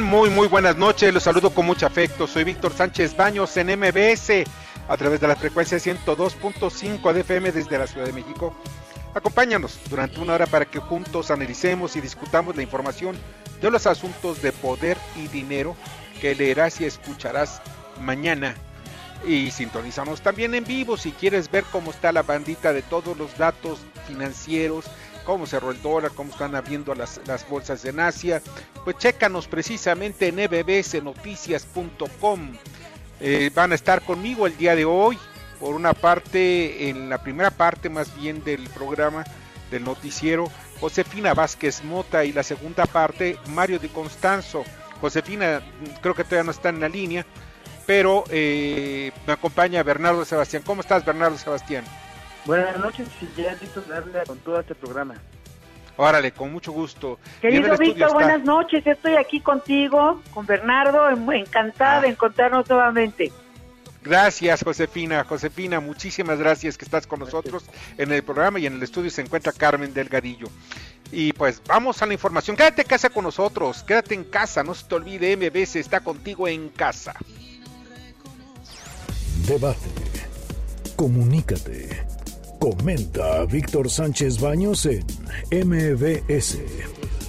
Muy, muy buenas noches. Los saludo con mucho afecto. Soy Víctor Sánchez Baños en MBS a través de la frecuencia 102.5 de desde la Ciudad de México. Acompáñanos durante una hora para que juntos analicemos y discutamos la información de los asuntos de poder y dinero que leerás y escucharás mañana. Y sintonizamos también en vivo si quieres ver cómo está la bandita de todos los datos financieros, cómo cerró el dólar, cómo están abriendo las, las bolsas en Asia. Pues chécanos precisamente en bbsnoticias.com. Eh, van a estar conmigo el día de hoy, por una parte, en la primera parte más bien del programa del noticiero, Josefina Vázquez Mota y la segunda parte, Mario de Constanzo. Josefina creo que todavía no está en la línea, pero eh, me acompaña Bernardo Sebastián. ¿Cómo estás, Bernardo Sebastián? Buenas noches y ya listo darle con todo este programa. Órale, con mucho gusto. Querido Víctor, está- buenas noches. Estoy aquí contigo, con Bernardo, en- encantada Ah. de encontrarnos nuevamente. Gracias, Josefina. Josefina, muchísimas gracias que estás con nosotros en el programa y en el estudio se encuentra Carmen Delgadillo. Y pues vamos a la información. Quédate en casa con nosotros, quédate en casa, no se te olvide, MBS está contigo en casa. Debate. Comunícate. Comenta Víctor Sánchez Baños en MBS.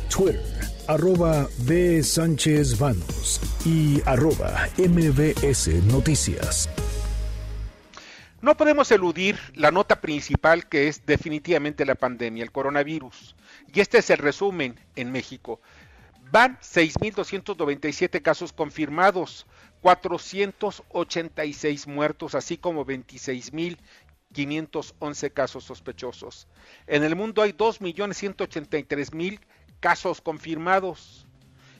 Twitter, arroba B. Sánchez Baños y arroba MBS Noticias. No podemos eludir la nota principal que es definitivamente la pandemia, el coronavirus. Y este es el resumen en México. Van 6.297 casos confirmados, 486 muertos, así como 26.511 casos sospechosos. En el mundo hay 2.183.000 casos confirmados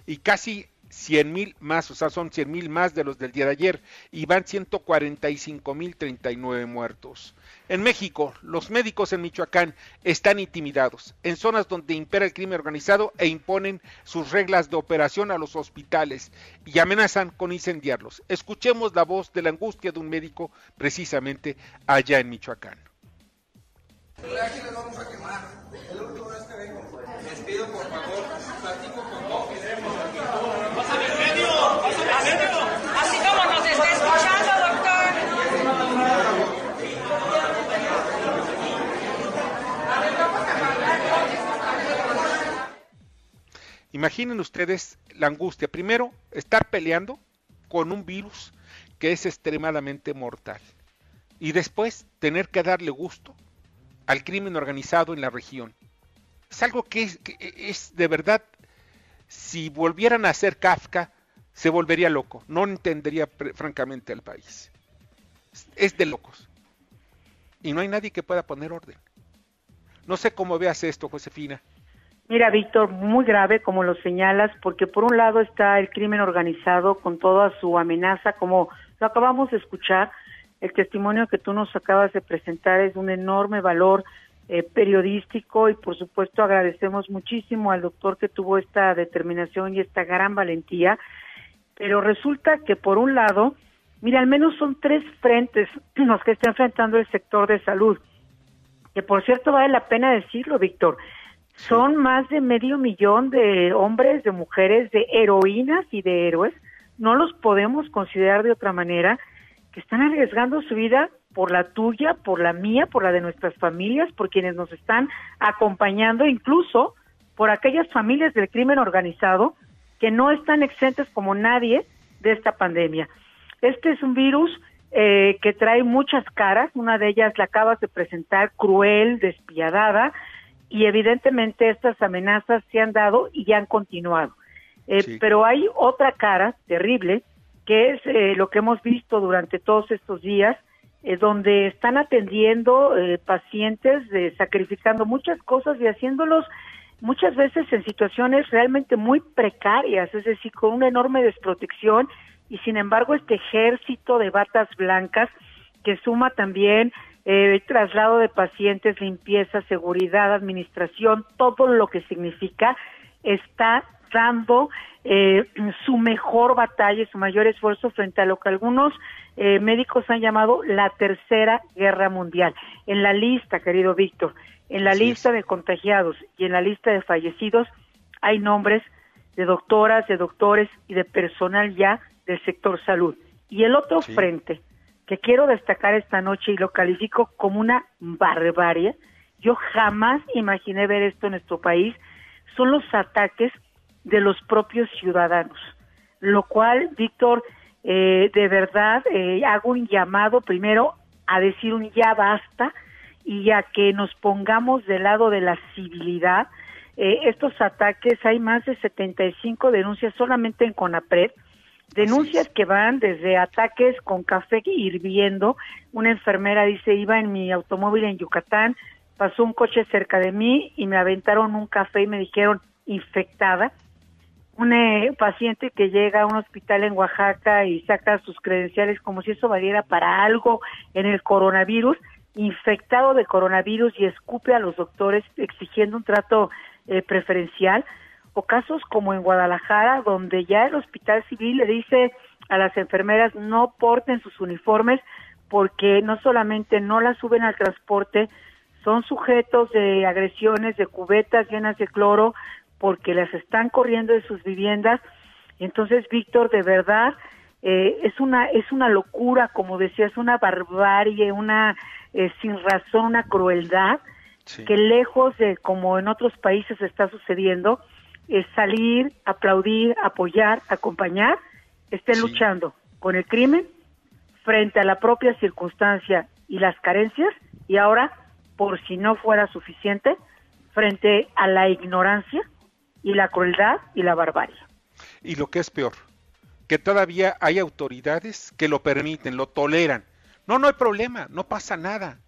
y casi 100 mil más, o sea, son 100 mil más de los del día de ayer y van 145 mil 39 muertos. En México, los médicos en Michoacán están intimidados en zonas donde impera el crimen organizado e imponen sus reglas de operación a los hospitales y amenazan con incendiarlos. Escuchemos la voz de la angustia de un médico precisamente allá en Michoacán. Así como nos está escuchando, doctor. Imaginen ustedes la angustia. Primero, estar peleando con un virus que es extremadamente mortal. Y después, tener que darle gusto al crimen organizado en la región. Es algo que es, de verdad, si volvieran a hacer Kafka, se volvería loco. No entendería francamente al país. Es de locos. Y no hay nadie que pueda poner orden. No sé cómo veas esto, Josefina. Mira, Víctor, muy grave, como lo señalas, porque por un lado está el crimen organizado con toda su amenaza, como lo acabamos de escuchar. El testimonio que tú nos acabas de presentar es un enorme valor eh, periodístico y, por supuesto, agradecemos muchísimo al doctor que tuvo esta determinación y esta gran valentía. Pero resulta que, por un lado, mira, al menos son tres frentes los que está enfrentando el sector de salud. Que, por cierto, vale la pena decirlo, Víctor. Son más de medio millón de hombres, de mujeres, de heroínas y de héroes. No los podemos considerar de otra manera que están arriesgando su vida por la tuya, por la mía, por la de nuestras familias, por quienes nos están acompañando, incluso por aquellas familias del crimen organizado que no están exentas como nadie de esta pandemia. Este es un virus eh, que trae muchas caras, una de ellas la acabas de presentar, cruel, despiadada, y evidentemente estas amenazas se han dado y ya han continuado. Eh, Sí. Pero hay otra cara terrible, que es eh, lo que hemos visto durante todos estos días, eh, donde están atendiendo eh, pacientes, eh, sacrificando muchas cosas y haciéndolos muchas veces en situaciones realmente muy precarias, es decir, con una enorme desprotección y sin embargo este ejército de batas blancas que suma también eh, traslado de pacientes, limpieza, seguridad, administración, todo lo que significa, está dando eh, su mejor batalla, y su mayor esfuerzo frente a lo que algunos eh, médicos han llamado la tercera guerra mundial. En la lista, querido Víctor, en la Así lista es. de contagiados y en la lista de fallecidos hay nombres de doctoras, de doctores y de personal ya del sector salud. Y el otro Sí. frente que quiero destacar esta noche y lo califico como una barbarie, yo jamás imaginé ver esto en nuestro país, son los ataques de los propios ciudadanos. Lo cual, Víctor, eh, de verdad eh, hago un llamado primero a decir un ya basta y a que nos pongamos del lado de la civilidad. Eh, estos ataques, hay más de 75 denuncias solamente en CONAPRED, denuncias que van desde ataques con café hirviendo. Una enfermera dice, iba en mi automóvil en Yucatán, pasó un coche cerca de mí y me aventaron un café y me dijeron infectada. Un eh, paciente que llega a un hospital en Oaxaca y saca sus credenciales como si eso valiera para algo en el coronavirus, infectado de coronavirus y escupe a los doctores exigiendo un trato eh, preferencial o casos como en Guadalajara, donde ya el hospital civil le dice a las enfermeras no porten sus uniformes porque no solamente no las suben al transporte, son sujetos de agresiones, de cubetas llenas de cloro, porque las están corriendo de sus viviendas. Entonces, Víctor, de verdad, eh, es una es una locura, como decías, una barbarie, una eh, sin razón, una crueldad Sí. que lejos de como en otros países está sucediendo, es salir, aplaudir, apoyar, acompañar, estén Sí. luchando con el crimen frente a la propia circunstancia y las carencias y ahora, por si no fuera suficiente, frente a la ignorancia y la crueldad y la barbarie. Y lo que es peor, que todavía hay autoridades que lo permiten, lo toleran. No, no hay problema, no pasa nada.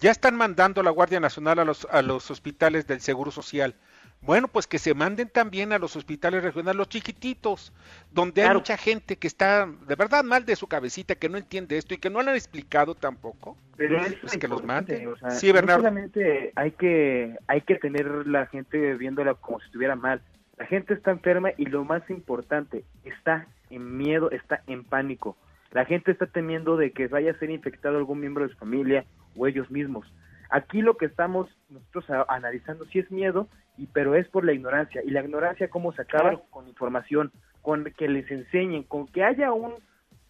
Ya están mandando a la Guardia Nacional a los, a los hospitales del Seguro Social. Bueno, pues que se manden también a los hospitales regionales, los chiquititos, donde hay mucha gente que está de verdad mal de su cabecita, que no entiende esto y que no lo han explicado tampoco. Pero es Pues que los manden. o sea, Sí, Bernardo. No solamente hay que, hay que tener la gente viéndola como si estuviera mal. La gente está enferma y lo más importante, está en miedo, está en pánico. La gente está temiendo de que vaya a ser infectado algún miembro de su familia o ellos mismos. Aquí lo que estamos nosotros a- analizando sí es miedo, y pero es por la ignorancia. Y la ignorancia cómo se acaba Claro. con información, con que les enseñen, con que haya un,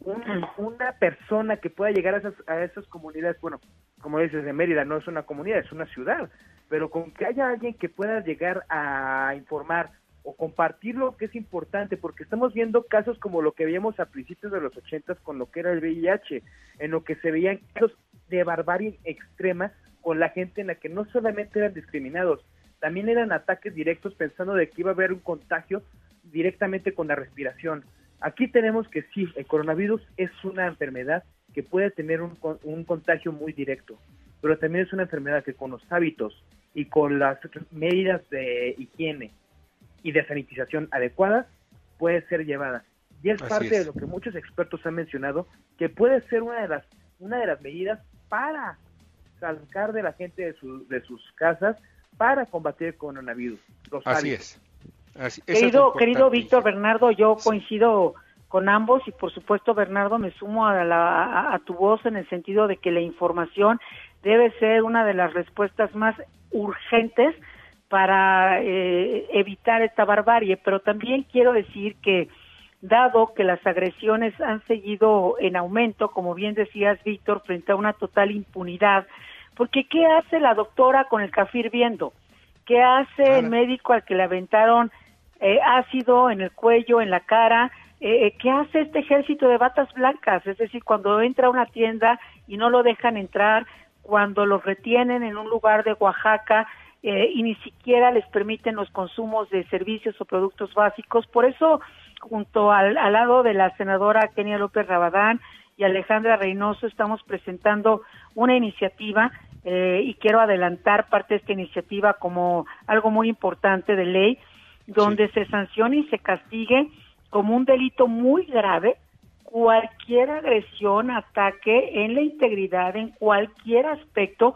un- una persona que pueda llegar a esas, a esas comunidades, bueno, como dices, de Mérida no es una comunidad, es una ciudad, pero con que haya alguien que pueda llegar a informar o compartir lo que es importante, porque estamos viendo casos como lo que veíamos a principios de los ochentas con lo que era el VIH, en lo que se veían casos de barbarie extrema con la gente en la que no solamente eran discriminados, también eran ataques directos pensando de que iba a haber un contagio directamente con la respiración. Aquí tenemos que sí, el coronavirus es una enfermedad que puede tener un, un contagio muy directo, pero también es una enfermedad que con los hábitos y con las medidas de higiene y de sanitización adecuadas puede ser llevada. Y es Así parte es. de lo que muchos expertos han mencionado, que puede ser una de las, una de las medidas para sacar de la gente de, su- de sus casas para combatir el coronavirus. Los Así hábitos. es. Así- Querido, querido. Víctor Bernardo, yo Sí. coincido con ambos y por supuesto Bernardo me sumo a, la- a- a tu voz en el sentido de que la información debe ser una de las respuestas más urgentes para eh, evitar esta barbarie, pero también quiero decir que dado que las agresiones han seguido en aumento, como bien decías Víctor, frente a una total impunidad, porque ¿qué hace la doctora con el café hirviendo? ¿Qué hace el médico al que le aventaron eh, ácido en el cuello, en la cara, eh, ¿qué hace este ejército de batas blancas? Es decir, cuando entra a una tienda y no lo dejan entrar, cuando lo retienen en un lugar de Oaxaca eh, y ni siquiera les permiten los consumos de servicios o productos básicos. Por eso, junto al, al lado de la senadora Kenia López Rabadán y Alejandra Reynoso, estamos presentando una iniciativa eh, y quiero adelantar parte de esta iniciativa como algo muy importante de ley, donde se sancione y se castigue como un delito muy grave cualquier agresión, ataque en la integridad, en cualquier aspecto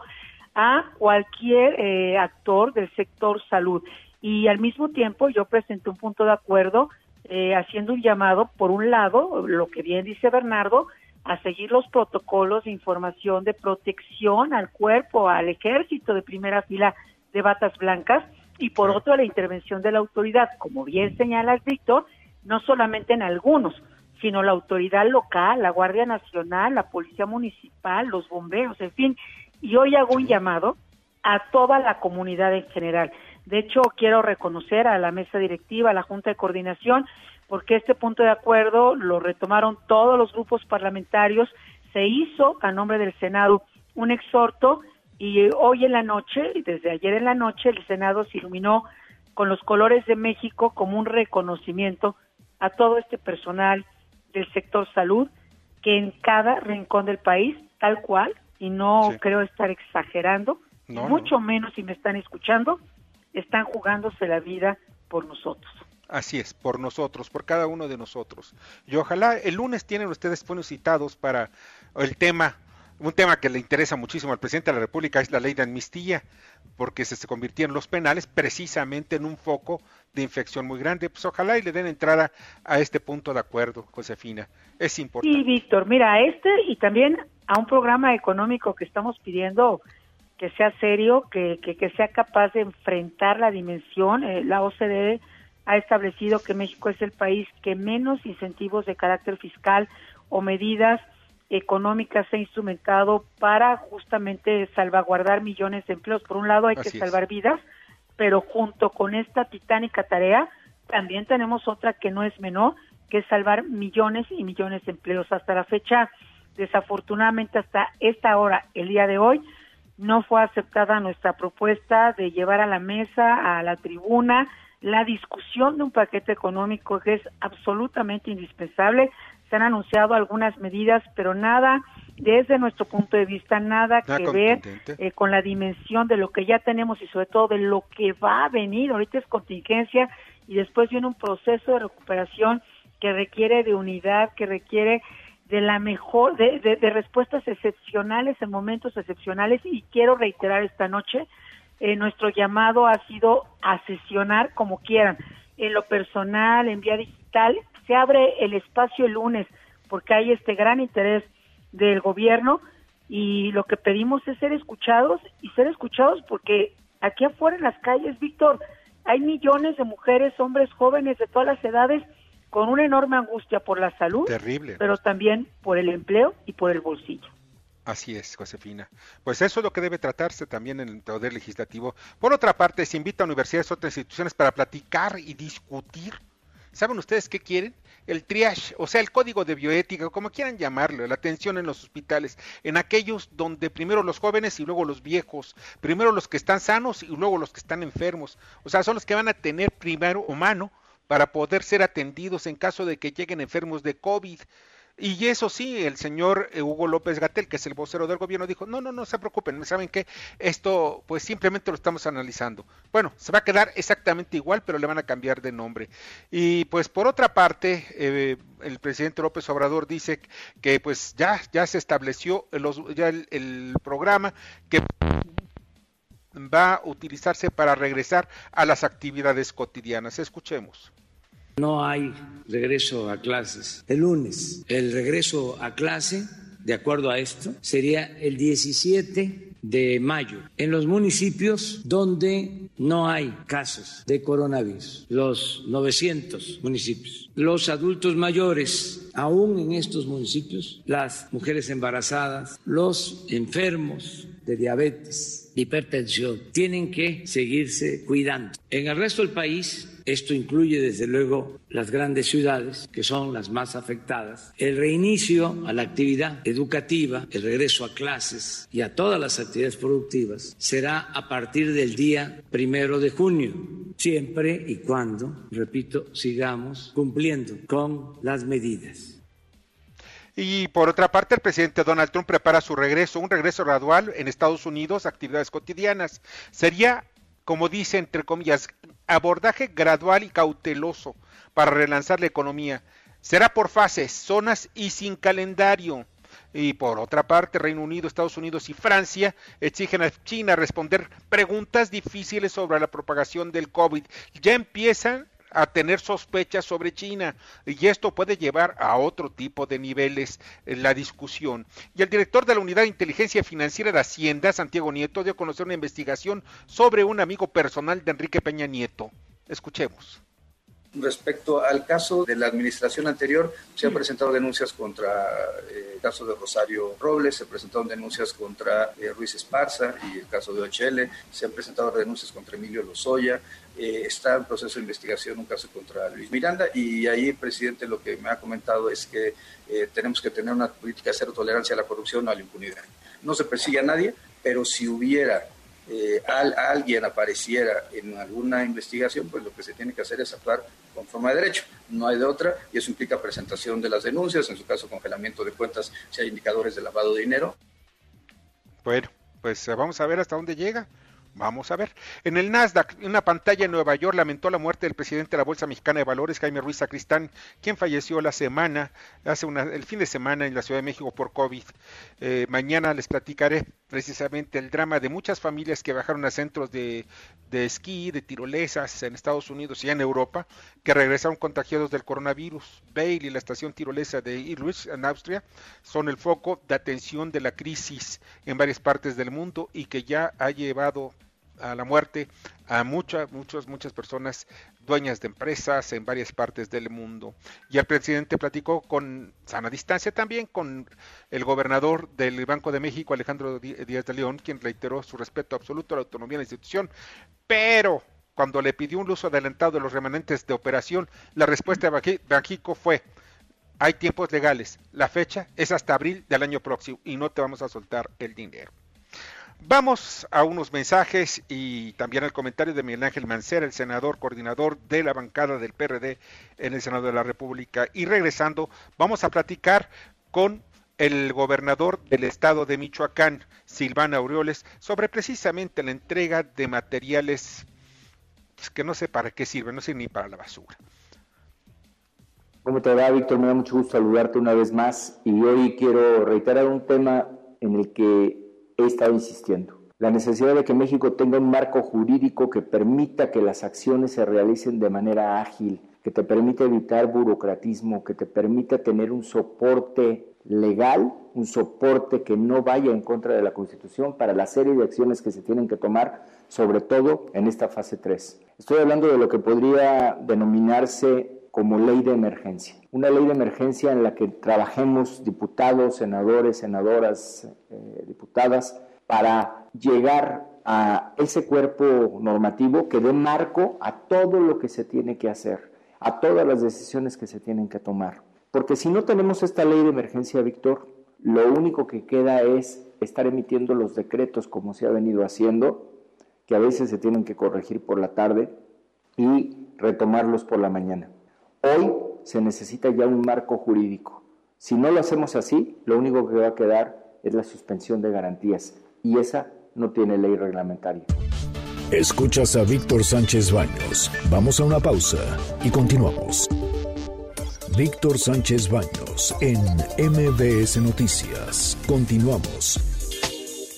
a cualquier eh, actor del sector salud. Y al mismo tiempo yo presenté un punto de acuerdo eh, haciendo un llamado, por un lado, lo que bien dice Bernardo, a seguir los protocolos de información de protección al cuerpo, al ejército de primera fila de batas blancas, y por otro la intervención de la autoridad, como bien señalas, Víctor, no solamente en algunos, sino la autoridad local, la Guardia Nacional, la Policía Municipal, los bomberos, en fin. Y hoy hago un llamado a toda la comunidad en general. De hecho, quiero reconocer a la mesa directiva, a la Junta de Coordinación, porque este punto de acuerdo lo retomaron todos los grupos parlamentarios, se hizo a nombre del Senado un exhorto y hoy en la noche, y desde ayer en la noche, el Senado se iluminó con los colores de México como un reconocimiento a todo este personal del sector salud que en cada rincón del país, tal cual, y no Sí. creo estar exagerando, No, mucho menos si me están escuchando, están jugándose la vida por nosotros. Así es, por nosotros, por cada uno de nosotros. Y ojalá el lunes tienen ustedes buenos citados para el tema, un tema que le interesa muchísimo al presidente de la República es la ley de amnistía, porque se, se convirtieron los penales precisamente en un foco de infección muy grande. Pues ojalá y le den entrada a este punto de acuerdo, Josefina. Es importante. Sí, Víctor, mira, a este y también a un programa económico que estamos pidiendo que sea serio, que, que, que sea capaz de enfrentar la dimensión. Eh, la OCDE ha establecido que México es el país que menos incentivos de carácter fiscal o medidas económicas se ha instrumentado para justamente salvaguardar millones de empleos. Por un lado hay Así que es. salvar vidas, pero junto con esta titánica tarea también tenemos otra que no es menor, que es salvar millones y millones de empleos. Hasta la fecha, desafortunadamente hasta esta hora, el día de hoy, no fue aceptada nuestra propuesta de llevar a la mesa, a la tribuna, la discusión de un paquete económico que es absolutamente indispensable. Se han anunciado algunas medidas, pero nada, desde nuestro punto de vista, nada, que ver eh, con la dimensión de lo que ya tenemos y sobre todo de lo que va a venir. Ahorita es contingencia y después viene un proceso de recuperación que requiere de unidad, que requiere de la mejor, de, de- de respuestas excepcionales en momentos excepcionales. Y quiero reiterar esta noche, eh, nuestro llamado ha sido a sesionar como quieran, en lo personal, en vía digital, se abre el espacio el lunes porque hay este gran interés del gobierno y lo que pedimos es ser escuchados y ser escuchados porque aquí afuera en las calles, Víctor, hay millones de mujeres, hombres jóvenes de todas las edades con una enorme angustia por la salud, Terrible. pero también por el empleo y por el bolsillo. Así es, Josefina. Pues eso es lo que debe tratarse también en el Poder Legislativo. Por otra parte, se invita a universidades y otras instituciones para platicar y discutir. ¿Saben ustedes qué quieren? El triage, o sea, el código de bioética, como quieran llamarlo, la atención en los hospitales, en aquellos donde primero los jóvenes y luego los viejos, primero los que están sanos y luego los que están enfermos. O sea, son los que van a tener primero humano para poder ser atendidos en caso de que lleguen enfermos de COVID. Y eso sí, el señor eh, Hugo López Gatel, que es el vocero del gobierno, dijo, no, no, no se preocupen, ¿saben qué? Esto pues simplemente lo estamos analizando. Bueno, se va a quedar exactamente igual, pero le van a cambiar de nombre. Y pues por otra parte, eh, el presidente López Obrador dice que pues ya, ya se estableció el programa que va a utilizarse para regresar a las actividades cotidianas. Escuchemos. No hay regreso a clases el lunes. El regreso a clase, de acuerdo a esto, sería el 17 de mayo en los municipios donde no hay casos de coronavirus, los 900 municipios. Los adultos mayores, aún en estos municipios, las mujeres embarazadas, los enfermos de diabetes, hipertensión, tienen que seguirse cuidando. En el resto del país Esto incluye desde luego las grandes ciudades, que son las más afectadas. El reinicio a la actividad educativa, el regreso a clases y a todas las actividades productivas será a partir del día primero de junio, siempre y cuando, repito, sigamos cumpliendo con las medidas. Y por otra parte, el presidente Donald Trump prepara su regreso, un regreso gradual en Estados Unidos, actividades cotidianas. Sería, como dice, entre comillas, abordaje gradual y cauteloso para relanzar la economía. Será por fases, zonas y sin calendario. Y por otra parte, Reino Unido, Estados Unidos y Francia exigen a China responder preguntas difíciles sobre la propagación del COVID. Ya empiezan a tener sospechas sobre China y esto puede llevar a otro tipo de niveles la discusión. Y el director de la Unidad de Inteligencia Financiera de Hacienda, Santiago Nieto, dio a conocer una investigación sobre un amigo personal de Enrique Peña Nieto. Escuchemos. Respecto al caso de la administración anterior, se han presentado denuncias contra eh, el caso de Rosario Robles, se presentaron denuncias contra eh, Ruiz Esparza y el caso de OHL, se han presentado denuncias contra Emilio Lozoya, eh, está en proceso de investigación un caso contra Luis Miranda y ahí, presidente, lo que me ha comentado es que tenemos que tener una política de cero tolerancia a la corrupción o a la impunidad. No se persigue a nadie, pero si hubiera eh, al, alguien apareciera en alguna investigación, pues lo que se tiene que hacer es actuar conforme a derecho. No hay de otra y eso implica presentación de las denuncias, en su caso congelamiento de cuentas si hay indicadores de lavado de dinero. Bueno, pues vamos a ver hasta dónde llega. Vamos a ver. En el Nasdaq, una pantalla en Nueva York lamentó la muerte del presidente de la Bolsa Mexicana de Valores, Jaime Ruiz Sacristán, quien falleció la semana, hace una, el fin de semana en la Ciudad de México por COVID. Eh, mañana les platicaré precisamente el drama de muchas familias que bajaron a centros de, de esquí, de tirolesas en Estados Unidos y en Europa, que regresaron contagiados del coronavirus. Bale y la estación tirolesa de Irwich en Austria son el foco de atención de la crisis en varias partes del mundo y que ya ha llevado a la muerte a muchas, muchas, muchas personas dueñas de empresas en varias partes del mundo. Y el presidente platicó con sana distancia también con el gobernador del Banco de México, Alejandro Díaz de León, quien reiteró su respeto absoluto a la autonomía de la institución, pero cuando le pidió un uso adelantado de los remanentes de operación, la respuesta de Banjico fue, hay tiempos legales, la fecha es hasta abril del año próximo y no te vamos a soltar el dinero. Vamos a unos mensajes y también al comentario de Miguel Ángel Mancera, el senador coordinador de la bancada del PRD en el Senado de la República. Y regresando, vamos a platicar con el gobernador del estado de Michoacán, Silvana Aureoles, sobre precisamente la entrega de materiales pues, que no sé para qué sirven, no sé ni para la basura. ¿Cómo te va, Víctor? Me da mucho gusto saludarte una vez más y hoy quiero reiterar un tema en el que he estado insistiendo. La necesidad de que México tenga un marco jurídico que permita que las acciones se realicen de manera ágil, que te permita evitar burocratismo, que te permita tener un soporte legal, un soporte que no vaya en contra de la Constitución para la serie de acciones que se tienen que tomar, sobre todo en esta fase 3. Estoy hablando de lo que podría denominarse como ley de emergencia. Una ley de emergencia en la que trabajemos diputados, senadores, senadoras, eh, diputadas, para llegar a ese cuerpo normativo que dé marco a todo lo que se tiene que hacer, a todas las decisiones que se tienen que tomar. Porque si no tenemos esta ley de emergencia, Víctor, lo único que queda es estar emitiendo los decretos como se ha venido haciendo, que a veces se tienen que corregir por la tarde y retomarlos por la mañana. Hoy se necesita ya un marco jurídico. Si no lo hacemos así, lo único que va a quedar es la suspensión de garantías y esa no tiene ley reglamentaria. Escuchas a Víctor Sánchez Baños. Vamos a una pausa y continuamos. Víctor Sánchez Baños en MBS Noticias. Continuamos.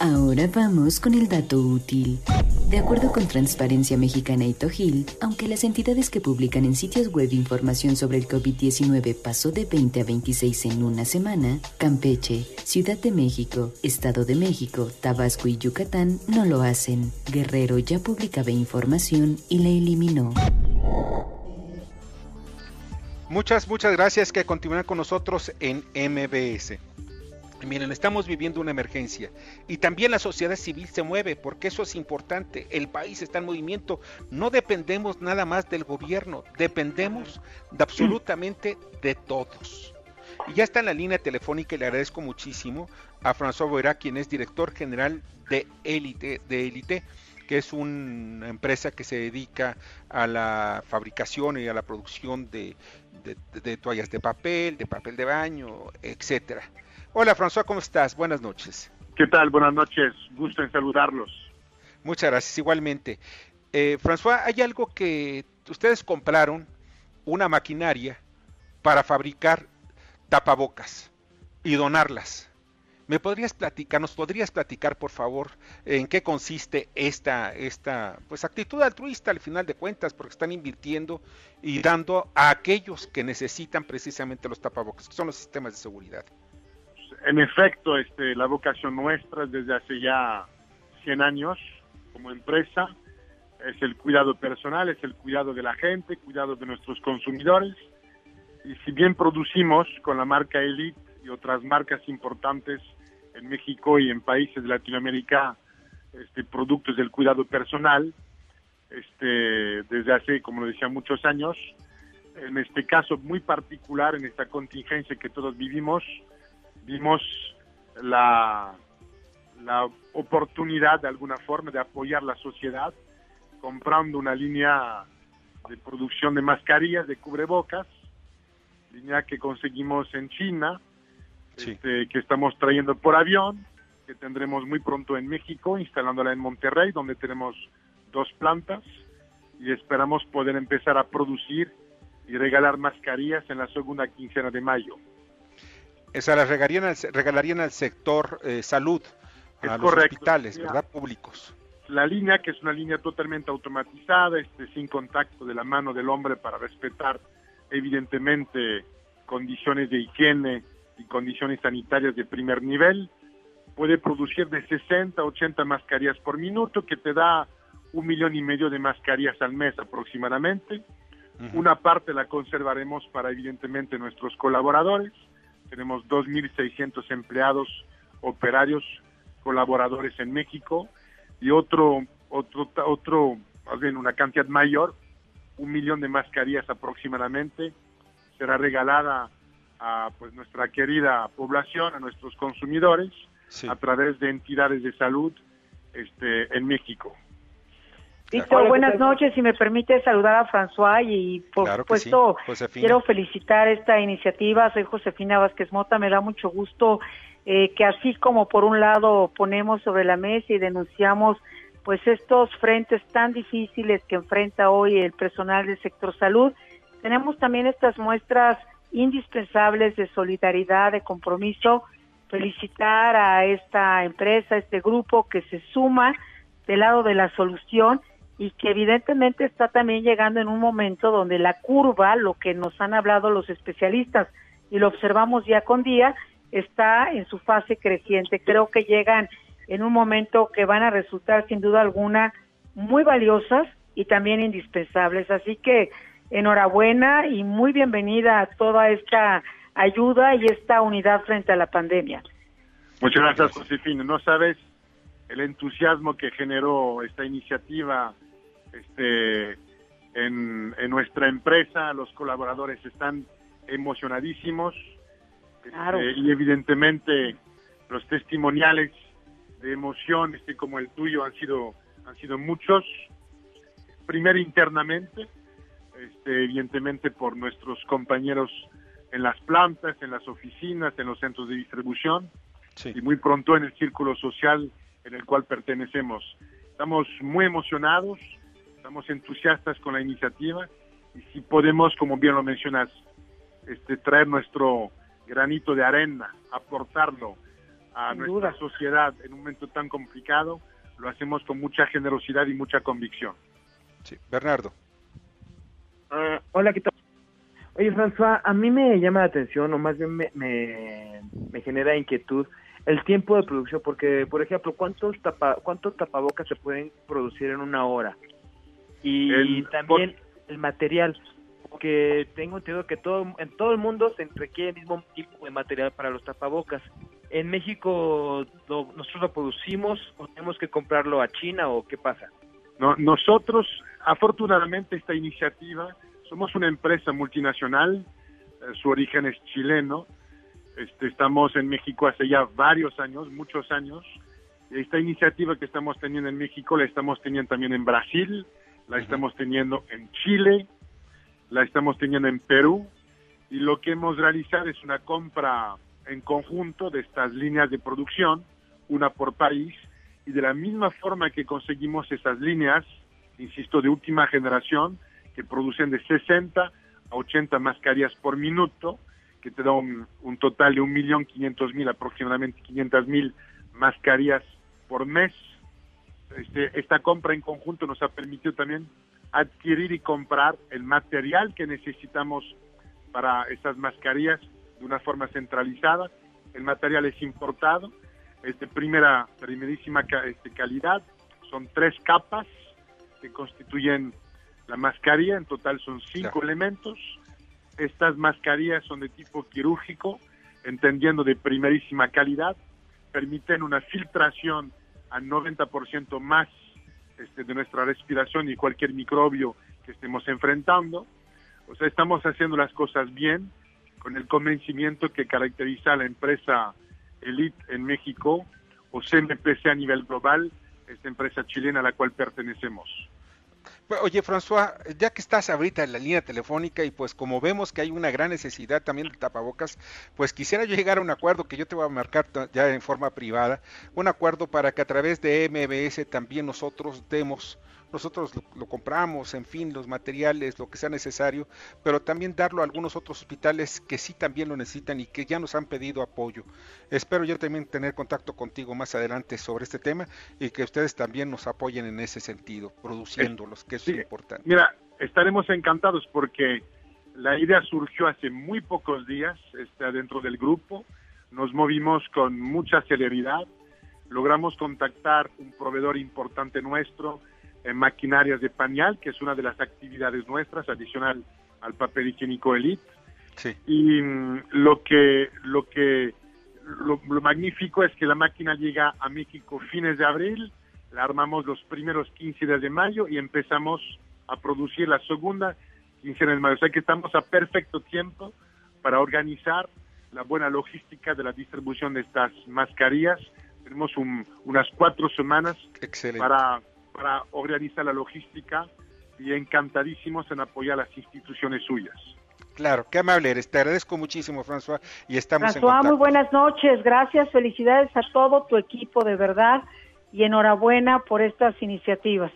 Ahora vamos con el dato útil. De acuerdo con Transparencia Mexicana y Tojil, aunque las entidades que publican en sitios web información sobre el COVID-19 pasó de 20 a 26 en una semana, Campeche, Ciudad de México, Estado de México, Tabasco y Yucatán no lo hacen. Guerrero ya publicaba información y la eliminó. Muchas, muchas gracias que continúan con nosotros en MBS. Miren, estamos viviendo una emergencia y también la sociedad civil se mueve porque eso es importante. El país está en movimiento. No dependemos nada más del gobierno, dependemos de absolutamente de todos. Y ya está en la línea telefónica y le agradezco muchísimo a François Boera, quien es director general de Elite, de Elite, que es una empresa que se dedica a la fabricación y a la producción de, de- de toallas de papel, de papel de baño, etcétera. Hola François, ¿cómo estás? Buenas noches. ¿Qué tal? Buenas noches. Gusto en saludarlos. Muchas gracias, igualmente. Eh, François, hay algo que ustedes compraron, una maquinaria para fabricar tapabocas y donarlas. ¿Me podrías platicar, nos podrías platicar, por favor, en qué consiste esta, esta pues, actitud altruista al final de cuentas, porque están invirtiendo y dando a aquellos que necesitan precisamente los tapabocas, que son los sistemas de seguridad? En efecto, este, la vocación nuestra desde hace ya 100 años como empresa es el cuidado personal, es el cuidado de la gente, cuidado de nuestros consumidores. Y si bien producimos con la marca Elite y otras marcas importantes en México y en países de Latinoamérica este, productos del cuidado personal, este, desde hace, como lo decía, muchos años, en este caso muy particular, en esta contingencia que todos vivimos, vimos la, la oportunidad de alguna forma de apoyar la sociedad comprando una línea de producción de mascarillas, de cubrebocas, línea que conseguimos en China, este, que estamos trayendo por avión, que tendremos muy pronto en México, instalándola en Monterrey, donde tenemos dos plantas, y esperamos poder empezar a producir y regalar mascarillas en la segunda quincena de mayo. Esa las regalarían al, regalarían al sector eh, salud, a los hospitales, Mira, ¿verdad? Públicos. la línea, que es una línea totalmente automatizada, este, sin contacto de la mano del hombre para respetar evidentemente condiciones de higiene y condiciones sanitarias de primer nivel, puede producir de 60 a 80 mascarillas por minuto, que te da un millón y medio de mascarillas al mes aproximadamente. Una parte la conservaremos para evidentemente nuestros colaboradores. Tenemos 2.600 empleados operarios colaboradores en México y otro, otro, otro, más bien una cantidad mayor, un millón de mascarillas aproximadamente, será regalada a pues nuestra querida población, a nuestros consumidores, a través de entidades de salud este, en México. Víctor, buenas noches. Si me permite saludar a François y por Claro que sí, supuesto quiero felicitar esta iniciativa. Soy Josefina Vázquez Mota. Me da mucho gusto eh, que así como por un lado ponemos sobre la mesa y denunciamos pues estos frentes tan difíciles que enfrenta hoy el personal del sector salud, tenemos también estas muestras indispensables de solidaridad, de compromiso. Felicitar a esta empresa, a este grupo que se suma del lado de la solución y que evidentemente está también llegando en un momento donde la curva, lo que nos han hablado los especialistas y lo observamos día con día, está en su fase creciente. Creo que llegan en un momento que van a resultar sin duda alguna muy valiosas y también indispensables. Así que enhorabuena y muy bienvenida a toda esta ayuda y esta unidad frente a la pandemia. Muchas gracias, Josefina. No sabes el entusiasmo que generó esta iniciativa este, en, en nuestra empresa. Los colaboradores están emocionadísimos. Claro. Este, y evidentemente los testimoniales de emoción este, como el tuyo han sido, han sido muchos. Primero internamente, este, evidentemente por nuestros compañeros en las plantas, en las oficinas, en los centros de distribución y muy pronto en el círculo social en el cual pertenecemos. Estamos muy emocionados, estamos entusiastas con la iniciativa y si podemos, como bien lo mencionas, este, traer nuestro granito de arena, aportarlo a Sin nuestra duda. sociedad en un momento tan complicado, lo hacemos con mucha generosidad y mucha convicción. Sí. Bernardo. Ah, hola, ¿qué tal? Oye, François, a mí me llama la atención, o más bien me, me, me genera inquietud, el tiempo de producción, porque, por ejemplo, ¿cuántos, tapa, ¿cuántos tapabocas se pueden producir en una hora? Y El- también el material, porque tengo entendido que todo, en todo el mundo se requiere el mismo tipo de material para los tapabocas. en México lo- nosotros lo producimos o tenemos que comprarlo a China o qué pasa? No, nosotros, afortunadamente, esta iniciativa, somos una empresa multinacional, eh, su origen es chileno, este, estamos en México hace ya varios años, muchos años, y esta iniciativa que estamos teniendo en México la estamos teniendo también en Brasil, la estamos teniendo en Chile, la estamos teniendo en Perú, y lo que hemos realizado es una compra en conjunto de estas líneas de producción, una por país, y de la misma forma que conseguimos esas líneas, insisto, de última generación, que producen de 60 a 80 mascarillas por minuto, que te da un, un total de 1.500.000, aproximadamente 500.000 mascarillas por mes. Este, esta compra en conjunto nos ha permitido también adquirir y comprar el material que necesitamos para esas mascarillas de una forma centralizada. El material es importado, es de primera, primerísima este, calidad. Son tres capas que constituyen la mascarilla. En total son cinco elementos. Estas mascarillas son de tipo quirúrgico, entendiendo de primerísima calidad. Permiten una filtración al 90% más este, de nuestra respiración y cualquier microbio que estemos enfrentando. O sea, estamos haciendo las cosas bien, con el convencimiento que caracteriza a la empresa Elite en México o CMPC a nivel global, esta empresa chilena a la cual pertenecemos. Pues, Oye, François, ya que estás ahorita en la línea telefónica y pues como vemos que hay una gran necesidad también de tapabocas, pues quisiera yo llegar a un acuerdo que yo te voy a marcar ya en forma privada, un acuerdo para que a través de MBS también nosotros demos, nosotros lo, lo compramos, en fin, los materiales, lo que sea necesario, pero también darlo a algunos otros hospitales que sí también lo necesitan y que ya nos han pedido apoyo. Espero yo también tener contacto contigo más adelante sobre este tema y que ustedes también nos apoyen en ese sentido, produciéndolos, que es importante. Mira, estaremos encantados porque la idea surgió hace muy pocos días está dentro del grupo. Nos movimos con mucha celeridad. Logramos contactar un proveedor importante nuestro en maquinarias de pañal, que es una de las actividades nuestras, adicional al papel higiénico Elite. Y mm, lo que, lo que, lo, lo magnífico es que la máquina llega a México fines de abril, la armamos los primeros 15 días de mayo y empezamos a producir la segunda quincena de mayo. O sea que estamos a perfecto tiempo para organizar la buena logística de la distribución de estas mascarillas. Tenemos un- unas cuatro semanas para, para organizar la logística y encantadísimos en apoyar las instituciones suyas. Claro, qué amable eres. Te agradezco muchísimo, François, y estamos en François, contacto. muy buenas noches, gracias, felicidades a todo tu equipo de verdad y enhorabuena por estas iniciativas.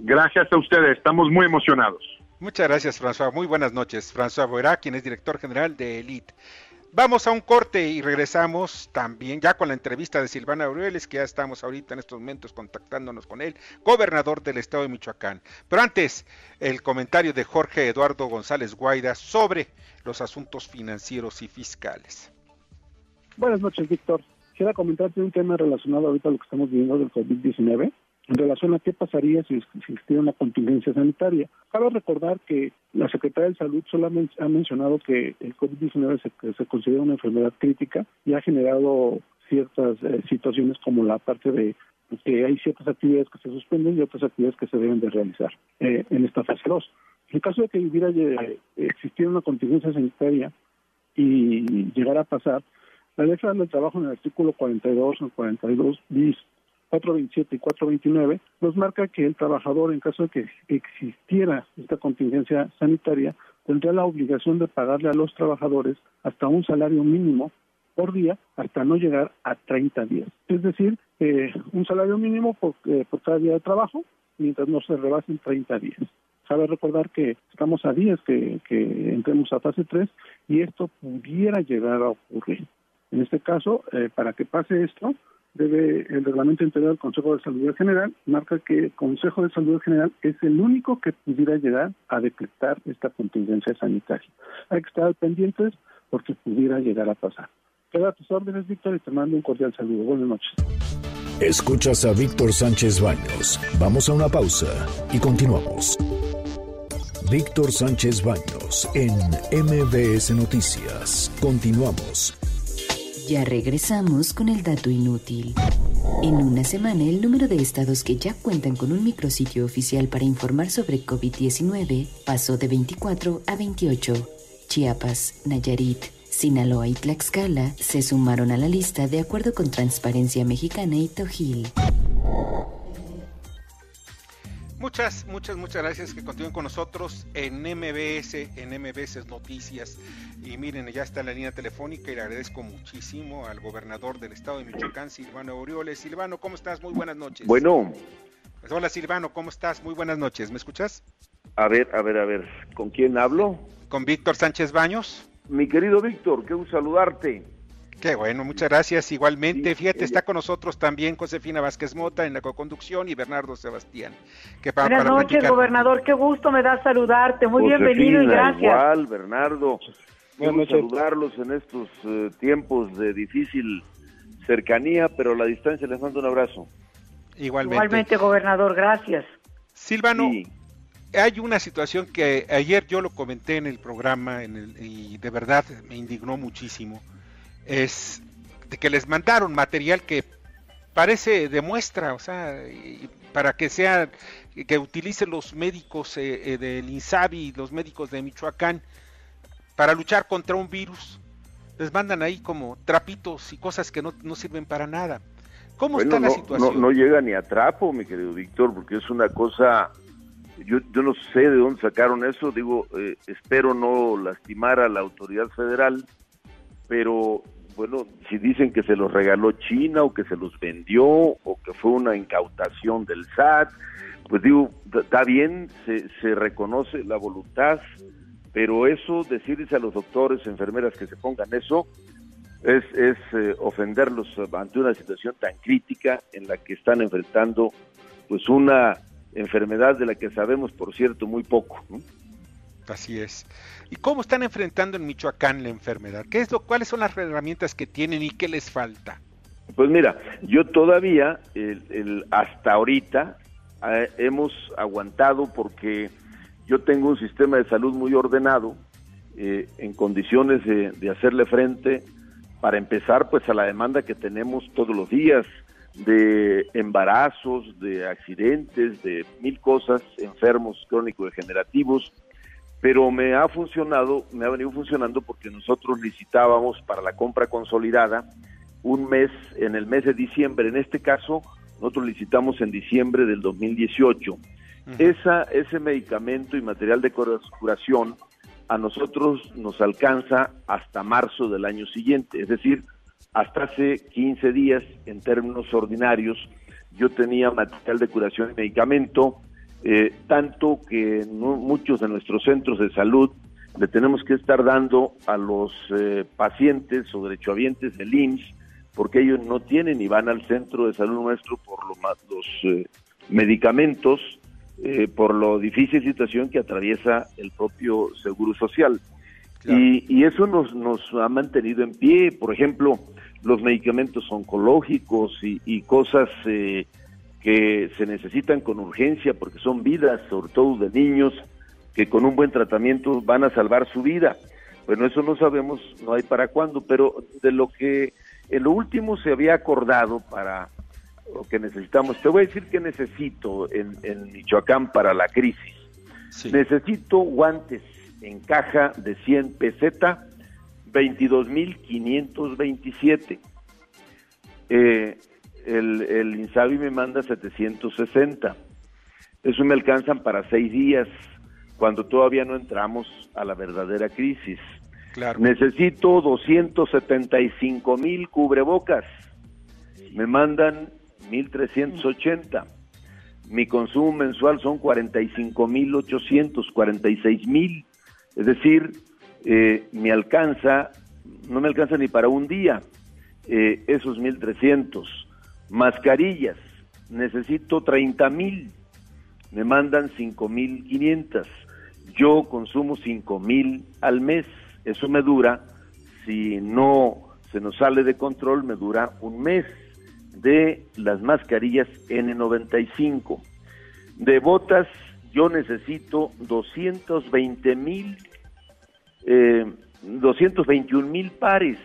Gracias a ustedes, estamos muy emocionados. Muchas gracias, François. Muy buenas noches. François Boerá, quien es director general de Elite. Vamos a un corte y regresamos también ya con la entrevista de Silvana Aureoles, que ya estamos ahorita en estos momentos contactándonos con él, gobernador del estado de Michoacán. Pero antes, el comentario de Jorge Eduardo González Guaida sobre los asuntos financieros y fiscales. Buenas noches, Víctor. Quisiera comentarte un tema relacionado ahorita a lo que estamos viviendo del COVID-19, en relación a qué pasaría si, existiera una contingencia sanitaria. Cabe recordar que la Secretaría de Salud solamente ha mencionado que el COVID-19 se, se considera una enfermedad crítica y ha generado ciertas eh, situaciones como la parte de que hay ciertas actividades que se suspenden y otras actividades que se deben de realizar eh, en esta fase 2. En caso de que hubiera eh, existiera una contingencia sanitaria y llegara a pasar, la Federal del Trabajo en el artículo 42 o 42 bis 427 y 429 nos marca que el trabajador, en caso de que existiera esta contingencia sanitaria, tendría la obligación de pagarle a los trabajadores hasta un salario mínimo por día hasta no llegar a 30 días. Es decir, eh, un salario mínimo por, eh, por cada día de trabajo mientras no se rebasen 30 días. Cabe recordar que estamos a días que, que entremos a fase 3 y esto pudiera llegar a ocurrir. En este caso, eh, para que pase esto, debe el reglamento interior del Consejo de Salud General marca que el Consejo de Salud General es el único que pudiera llegar a decretar esta contingencia sanitaria. Hay que estar pendientes porque pudiera llegar a pasar. Queda a tus órdenes, Víctor, y te mando un cordial saludo. Buenas noches. Escuchas a Víctor Sánchez Baños. Vamos a una pausa y continuamos. Víctor Sánchez Baños en MBS Noticias. Continuamos. Ya regresamos con el dato inútil. En una semana, el número de estados que ya cuentan con un micrositio oficial para informar sobre COVID-19 pasó de 24 a 28. Chiapas, Nayarit, Sinaloa y Tlaxcala se sumaron a la lista de acuerdo con Transparencia Mexicana y Tojil. Muchas, muchas, muchas gracias que continúen con nosotros en MBS, en MBS Noticias. Y miren, ya está la línea telefónica y le agradezco muchísimo al gobernador del estado de Michoacán, Silvano Aureoles. Silvano, ¿cómo estás? Muy buenas noches. Bueno, Pues, hola Silvano, ¿cómo estás? Muy buenas noches. ¿Me escuchas? a ver, a ver, a ver, ¿con quién hablo? Con Víctor Sánchez Baños. Mi querido Víctor, qué gusto saludarte. Qué bueno, muchas gracias. Igualmente, fíjate, está con nosotros también Josefina Vázquez Mota en la co-conducción y Bernardo Sebastián. Que pa- Buenas para noches, platicar- gobernador. Qué gusto me da saludarte. Muy Josefina, bienvenido y gracias. Igual, Bernardo. Qué Buenas gusto noches. saludarlos en estos eh, tiempos de difícil cercanía, pero a la distancia les mando un abrazo. Igualmente. Igualmente, gobernador, gracias. Silvano, hay una situación que ayer yo lo comenté en el programa en el- y de verdad me indignó muchísimo. Es de que les mandaron material que parece de muestra, o sea, y para que sea, que utilicen los médicos eh, eh, del INSABI y los médicos de Michoacán para luchar contra un virus. Les mandan ahí como trapitos y cosas que no, no sirven para nada. ¿Cómo Bueno, está la no, situación? no, no llega ni a trapo, mi querido Víctor, porque es una cosa, yo, yo no sé de dónde sacaron eso, digo, eh, espero no lastimar a la autoridad federal, pero bueno, si dicen que se los regaló China o que se los vendió o que fue una incautación del SAT, pues digo, está bien, se, se reconoce la voluntad, pero eso, decirles a los doctores, enfermeras que se pongan eso, es, es eh, ofenderlos ante una situación tan crítica en la que están enfrentando pues una enfermedad de la que sabemos, por cierto, muy poco. ¿no? Así es. ¿Y cómo están enfrentando en Michoacán la enfermedad? ¿Qué es lo, ¿Cuáles son las herramientas que tienen y qué les falta? Pues mira, yo todavía, el, hasta ahorita, eh, hemos aguantado porque yo tengo un sistema de salud muy ordenado, eh, en condiciones de, de hacerle frente, para empezar, pues a la demanda que tenemos todos los días de embarazos, de accidentes, de mil cosas, enfermos crónico-degenerativos, pero me ha funcionado, me ha venido funcionando porque nosotros licitábamos para la compra consolidada un mes, en el mes de diciembre, en este caso, nosotros licitamos en diciembre del 2018. Esa, ese medicamento y material de cura- curación a nosotros nos alcanza hasta marzo del año siguiente, es decir, hasta hace 15 días en términos ordinarios yo tenía material de curación y medicamento, eh, tanto que no- muchos de nuestros centros de salud le tenemos que estar dando a los eh, pacientes o derechohabientes del IMSS porque ellos no tienen y van al centro de salud nuestro por lo ma- los eh, medicamentos, eh, por la difícil situación que atraviesa el propio Seguro Social. Y, y eso nos, nos ha mantenido en pie, por ejemplo, los medicamentos oncológicos y, y cosas eh, que se necesitan con urgencia porque son vidas, sobre todo de niños, que con un buen tratamiento van a salvar su vida. Bueno, eso no sabemos, no hay para cuándo, pero de lo que en lo último se había acordado para lo que necesitamos, te voy a decir que necesito en, en Michoacán para la crisis. Necesito guantes en caja de 100 peseta, 22.527. Eh, el, el Insabi me manda 760. Eso me alcanzan para seis días, cuando todavía no entramos a la verdadera crisis. Claro. Necesito 275 mil cubrebocas. Me mandan 1.380. Mi consumo mensual son 45 mil 800, 46 mil. Es decir, eh, me alcanza, no me alcanza ni para un día eh, esos 1.300. Mascarillas, necesito 30 mil. Me mandan 5.500. Yo consumo 5.000 al mes. Eso me dura, si no se nos sale de control, me dura un mes de las mascarillas N95. De botas, yo necesito 220 mil, eh, 221 mil pares.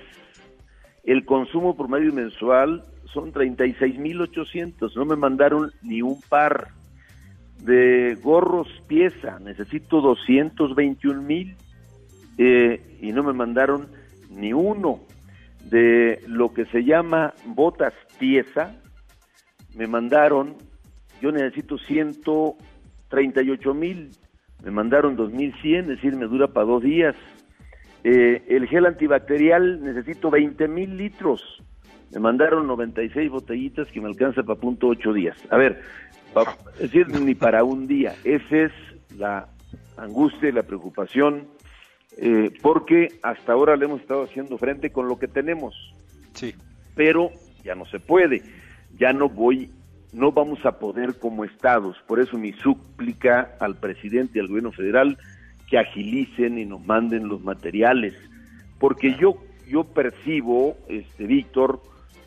el consumo promedio mensual son 36.800, no me mandaron ni un par de gorros pieza, necesito 221 mil eh, y no me mandaron ni uno de lo que se llama botas pieza, me mandaron, yo necesito 138 mil, me mandaron 2100, es decir, me dura para dos días. Eh, el gel antibacterial necesito 20 mil litros, me mandaron 96 botellitas que me alcanza para punto ocho días. A ver, es decir, ni para un día. Esa es la angustia y la preocupación, eh, porque hasta ahora le hemos estado haciendo frente con lo que tenemos. Sí. Pero ya no se puede. Ya no voy, no vamos a poder como estados. Por eso mi súplica al presidente y al gobierno federal que agilicen y nos manden los materiales. Porque yo, yo percibo, este Víctor,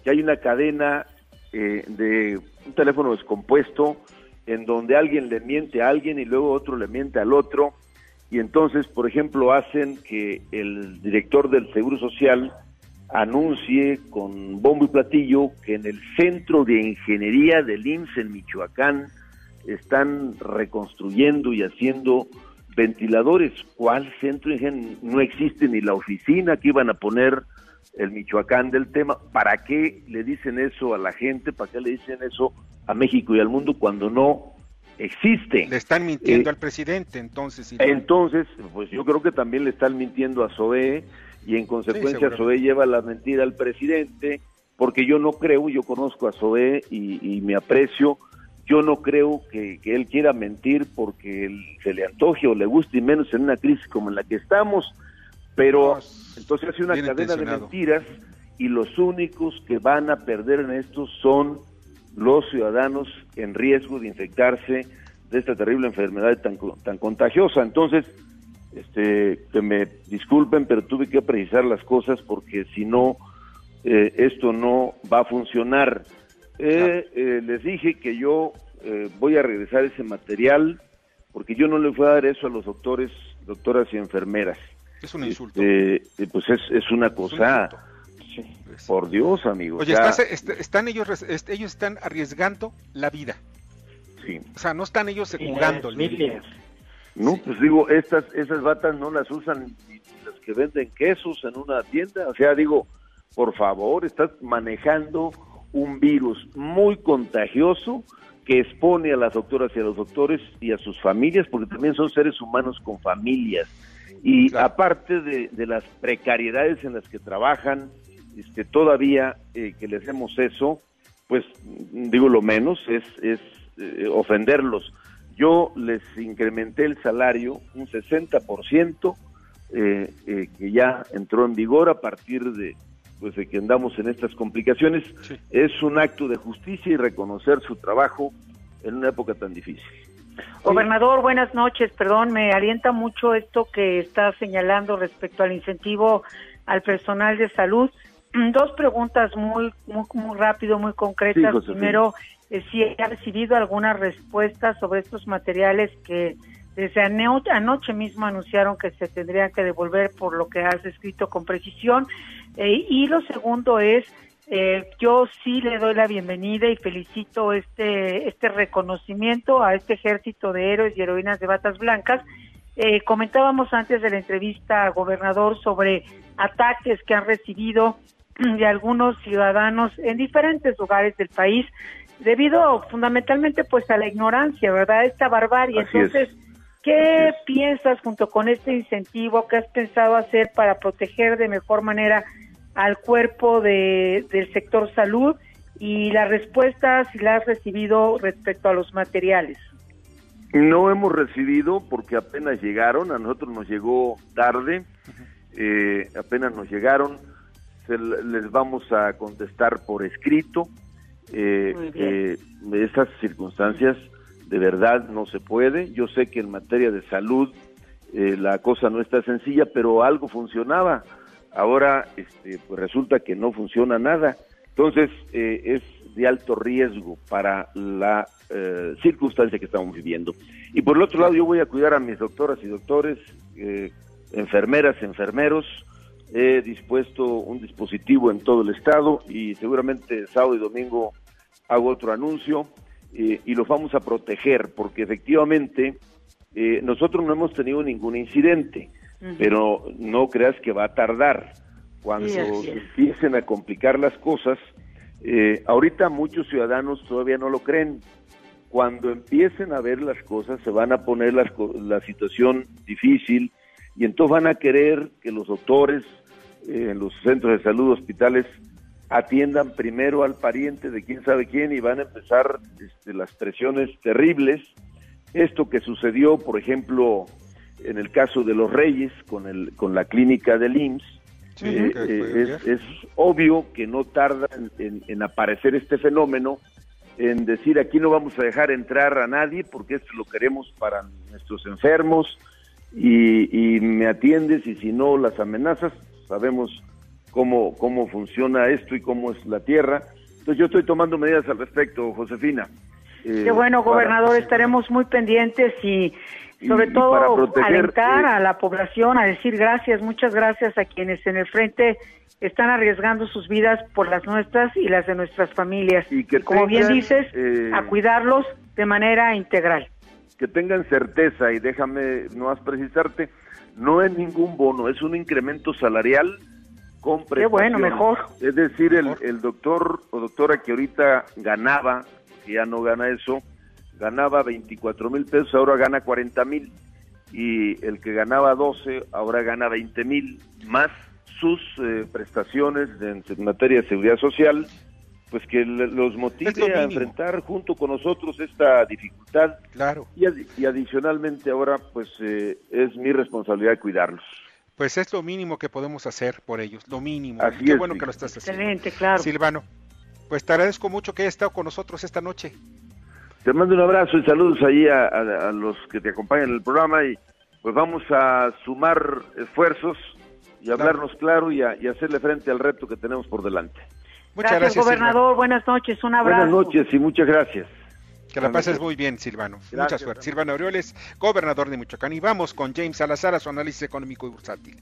que hay una cadena eh, de un teléfono descompuesto en donde alguien le miente a alguien y luego otro le miente al otro y entonces, por ejemplo, hacen que el director del Seguro Social anuncie con bombo y platillo que en el Centro de Ingeniería del IMSS en Michoacán están reconstruyendo y haciendo ventiladores. ¿Cuál centro? No existe ni la oficina que iban a poner el Michoacán del tema. ¿Para qué le dicen eso a la gente? ¿Para qué le dicen eso a México y al mundo cuando no existe? Le están mintiendo Eh, al presidente, entonces. entonces, pues yo creo que también le están mintiendo a SOE y en consecuencia seguramente. SOE lleva la mentira al presidente, porque yo no creo, yo conozco a SOE y, y me aprecio, yo no creo que, que él quiera mentir porque él- se le antoje o le guste y menos en una crisis como en la que estamos, pero entonces hace una bien cadena de mentiras y los únicos que van a perder en esto son los ciudadanos en riesgo de infectarse de esta terrible enfermedad tan, tan contagiosa. Entonces, este, que me disculpen, pero tuve que precisar las cosas porque si no, eh, esto no va a funcionar. Eh, eh, les dije que yo eh, voy a regresar ese material porque yo no le voy a dar eso a los doctores, doctoras y enfermeras. Es un insulto. Eh, eh, pues es, es una cosa, por Dios, amigo. Oye, estás- est- están ellos, est- ellos están arriesgando la vida. Sí. O sea, no están ellos jugando. miles. No, pues digo, estas esas batas no las usan ni las que venden quesos en una tienda. O sea, digo, por favor, estás manejando un virus muy contagioso que expone a las doctoras y a los doctores y a sus familias, porque también son seres humanos con familias. Y aparte de, de las precariedades en las que trabajan, este, todavía eh, que les hacemos eso, pues digo lo menos es, es eh, ofenderlos. Yo les incrementé el salario un 60%, eh, eh, que ya entró en vigor a partir de, pues, de que andamos en estas complicaciones. Es un acto de justicia y reconocer su trabajo en una época tan difícil. Gobernador, buenas noches. Perdón, me alienta mucho esto que está señalando respecto al incentivo al personal de salud. Dos preguntas muy muy, muy rápido, muy concretas. Sí. Primero, eh, si ha recibido alguna respuesta sobre estos materiales que desde ano- anoche mismo anunciaron que se tendrían que devolver por lo que has escrito con precisión. Eh, y lo segundo es, eh, yo sí le doy la bienvenida y felicito este, este reconocimiento a este ejército de héroes y heroínas de batas blancas. Eh, comentábamos antes de la entrevista, gobernador, sobre ataques que han recibido de algunos ciudadanos en diferentes lugares del país debido fundamentalmente pues a la ignorancia, ¿verdad? Esta barbarie. Así es. Entonces, ¿qué piensas junto con este incentivo? ¿Qué has pensado hacer para proteger de mejor manera al cuerpo de, del sector salud? Y la respuesta, si la has recibido respecto a los materiales. No hemos recibido porque apenas llegaron, a nosotros nos llegó tarde, eh, apenas nos llegaron, se les vamos a contestar por escrito. Eh, eh, esas circunstancias de verdad no se puede. Yo sé que en materia de salud eh, la cosa no está sencilla, pero algo funcionaba. Ahora este, pues resulta que no funciona nada. Entonces eh, es de alto riesgo para la eh, circunstancia que estamos viviendo. Y por el otro lado yo voy a cuidar a mis doctoras y doctores, eh, enfermeras, enfermeros, he dispuesto un dispositivo en todo el estado y seguramente sábado y domingo hago otro anuncio eh, y los vamos a proteger porque efectivamente nosotros no hemos tenido ningún incidente, pero no creas que va a tardar. Cuando Sí, empiecen a complicar las cosas, eh, ahorita muchos ciudadanos todavía no lo creen. Cuando empiecen a ver las cosas, se van a poner las la situación difícil y entonces van a querer que los doctores eh, en los centros de salud, hospitales, atiendan primero al pariente de quién sabe quién y van a empezar este, las presiones terribles. Esto que sucedió, por ejemplo, en el caso de los Reyes con, el, con la clínica del IMSS, Sí, eh, eh, es, es obvio que no tarda en, en- en aparecer este fenómeno, en decir aquí no vamos a dejar entrar a nadie porque esto lo queremos para nuestros enfermos y, y me atiendes y si no las amenazas, sabemos cómo, cómo funciona esto y cómo es la tierra. Entonces yo estoy tomando medidas al respecto, Josefina. Eh, Qué bueno, para- gobernador, estaremos muy pendientes y Y- y todo para proteger, alentar eh, a la población a decir gracias, muchas gracias a quienes en el frente están arriesgando sus vidas por las nuestras y las de nuestras familias. Y, que como bien dices, eh, a cuidarlos de manera integral. que tengan certeza y déjame no más precisarte, no es ningún bono, es un incremento salarial con Qué bueno, mejor. Es decir, el, el doctor o doctora que ahorita ganaba, que ya no gana eso, ganaba 24 mil pesos, ahora gana 40 mil. Y el que ganaba 12, ahora gana 20 mil, más sus eh, prestaciones en, en materia de seguridad social, pues que los motive a enfrentar junto con nosotros esta dificultad. Claro. Y, adi- y adicionalmente ahora, pues eh, es mi responsabilidad cuidarlos. Pues es lo mínimo que podemos hacer por ellos, lo mínimo. Así Qué es, bueno que lo estás haciendo. Excelente, claro. Silvano, pues te agradezco mucho que hayas estado con nosotros esta noche. Te mando un abrazo y saludos ahí a, a- a los que te acompañan en el programa y pues vamos a sumar esfuerzos y hablarnos claro y, a- y hacerle frente al reto que tenemos por delante. Muchas gracias, gracias, gobernador. Buenas noches, un abrazo. Buenas noches y muchas gracias. Que la pases muy bien, Silvano. Mucha Gracias, suerte. Silvano Aureoles, gobernador de Michoacán. Y vamos con James Salazar a su análisis económico y bursátil.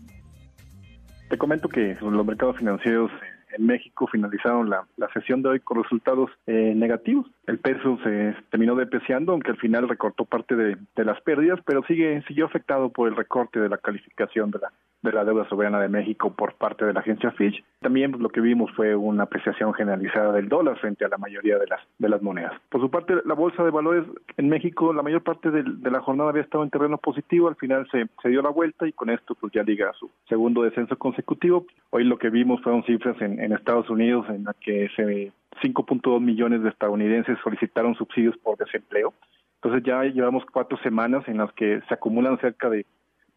Te comento que los mercados financieros en México finalizaron la, la sesión de hoy con resultados eh, negativos. El peso se terminó depreciando, aunque al final recortó parte de, de las pérdidas, pero sigue siguió afectado por el recorte de la calificación de la de la deuda soberana de México por parte de la agencia Fitch. También pues, lo que vimos fue una apreciación generalizada del dólar frente a la mayoría de las de las monedas. Por su parte, la bolsa de valores en México, la mayor parte de, la jornada había estado en terreno positivo, al final se, se dio la vuelta y con esto pues ya liga su segundo descenso consecutivo. Hoy lo que vimos fueron cifras en, en Estados Unidos en la que se 5.2 millones de estadounidenses solicitaron subsidios por desempleo. Entonces ya llevamos cuatro semanas en las que se acumulan cerca de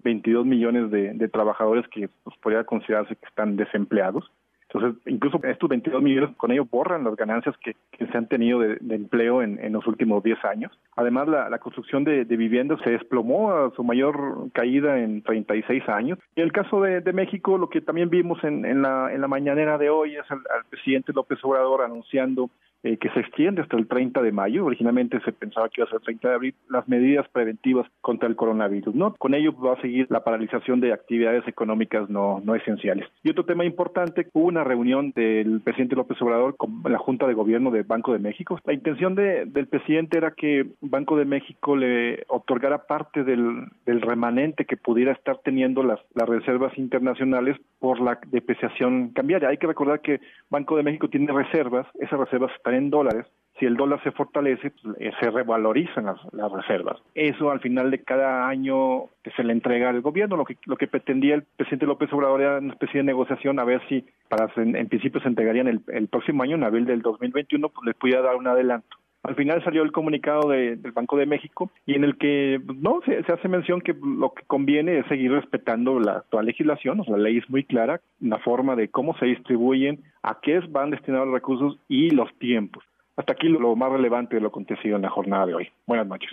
22 millones de, trabajadores que pues, podría considerarse que están desempleados. Entonces, incluso estos 22 millones con ello borran las ganancias que, se han tenido de, empleo en, los últimos 10 años. Además, la, construcción de, viviendas se desplomó a su mayor caída en 36 años. Y el caso de, de México, lo que también vimos en, en, la, en la mañanera de hoy es al, al presidente López Obrador anunciando eh, que se extiende hasta el 30 de mayo. Originalmente se pensaba que iba a ser el 30 de abril las medidas preventivas contra el coronavirus. ¿no? Con ello va a seguir la paralización de actividades económicas no, no esenciales. Y otro tema importante, hubo una reunión del presidente López Obrador con la Junta de Gobierno del Banco de México. La intención de, del presidente era que Banco de México le otorgara parte del, del remanente que pudiera estar teniendo las, las reservas internacionales por la depreciación cambiaria. Hay que recordar que Banco de México tiene reservas, esas reservas están en dólares. Si el dólar se fortalece, pues, eh, se revalorizan las, reservas. Eso al final de cada año que se le entrega al gobierno. Lo que, lo que pretendía el presidente López Obrador era una especie de negociación a ver si para en, en principio se entregarían el, el próximo año, en abril del 2021, pues les pudiera dar un adelanto. Al final salió el comunicado de- del Banco de México y en el que no se, hace mención que lo que conviene es seguir respetando la actual legislación, o sea, la ley es muy clara, la forma de cómo se distribuyen, a qué van destinados los recursos y los tiempos. Hasta aquí lo más relevante de lo acontecido en la jornada de hoy. Buenas noches.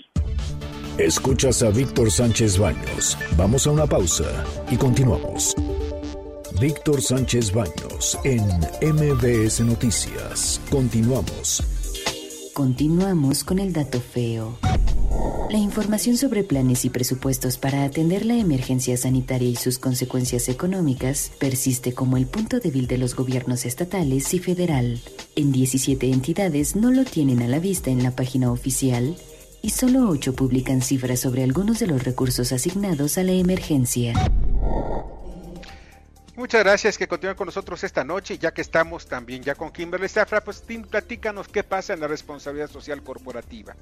Escuchas a Víctor Sánchez Baños. Vamos a una pausa y continuamos. Víctor Sánchez Baños en MBS Noticias. Continuamos. Continuamos con el dato feo. La información sobre planes y presupuestos para atender la emergencia sanitaria y sus consecuencias económicas persiste como el punto débil de los gobiernos estatales y federal. En 17 entidades no lo tienen a la vista en la página oficial y solo 8 publican cifras sobre algunos de los recursos asignados a la emergencia. Muchas gracias que continúen con nosotros esta noche, ya que estamos también ya con Kimberly Zafra, pues Tim, platícanos qué pasa en la responsabilidad social corporativa.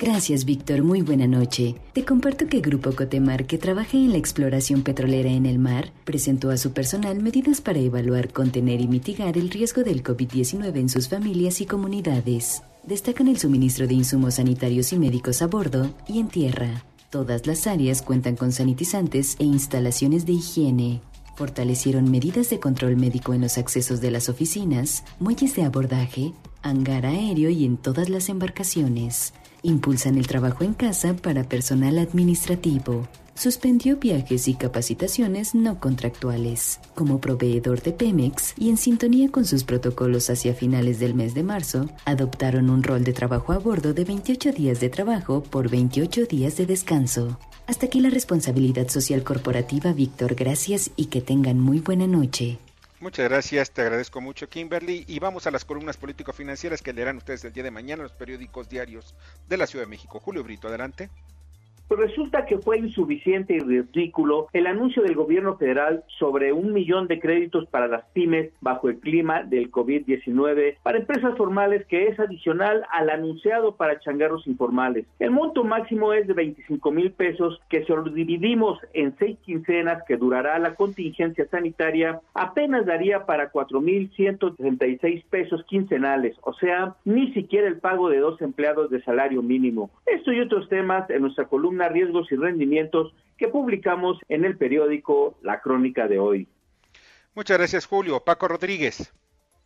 Gracias, Víctor. Muy buena noche. Te comparto que Grupo Cotemar, que trabaja en la exploración petrolera en el mar, presentó a su personal medidas para evaluar, contener y mitigar el riesgo del COVID-19 en sus familias y comunidades. Destacan el suministro de insumos sanitarios y médicos a bordo y en tierra. Todas las áreas cuentan con sanitizantes e instalaciones de higiene. Fortalecieron medidas de control médico en los accesos de las oficinas, muelles de abordaje, hangar aéreo y en todas las embarcaciones. Impulsan el trabajo en casa para personal administrativo. Suspendió viajes y capacitaciones no contractuales. Como proveedor de Pemex y en sintonía con sus protocolos hacia finales del mes de marzo, adoptaron un rol de trabajo a bordo de 28 días de trabajo por 28 días de descanso. Hasta aquí la responsabilidad social corporativa, Víctor. Gracias y que tengan muy buena noche. Muchas gracias, te agradezco mucho Kimberly y vamos a las columnas político-financieras que leerán ustedes el día de mañana en los periódicos diarios de la Ciudad de México. Julio Brito, adelante. Pues resulta que fue insuficiente y ridículo el anuncio del gobierno federal sobre un millón de créditos para las pymes bajo el clima del COVID-19 para empresas formales que es adicional al anunciado para changarros informales. El monto máximo es de 25 mil pesos que si lo dividimos en seis quincenas que durará la contingencia sanitaria apenas daría para 4 mil 166 pesos quincenales, o sea, ni siquiera el pago de dos empleados de salario mínimo. Esto y otros temas en nuestra columna riesgos y rendimientos que publicamos en el periódico La Crónica de hoy. Muchas gracias, Julio. Paco Rodríguez.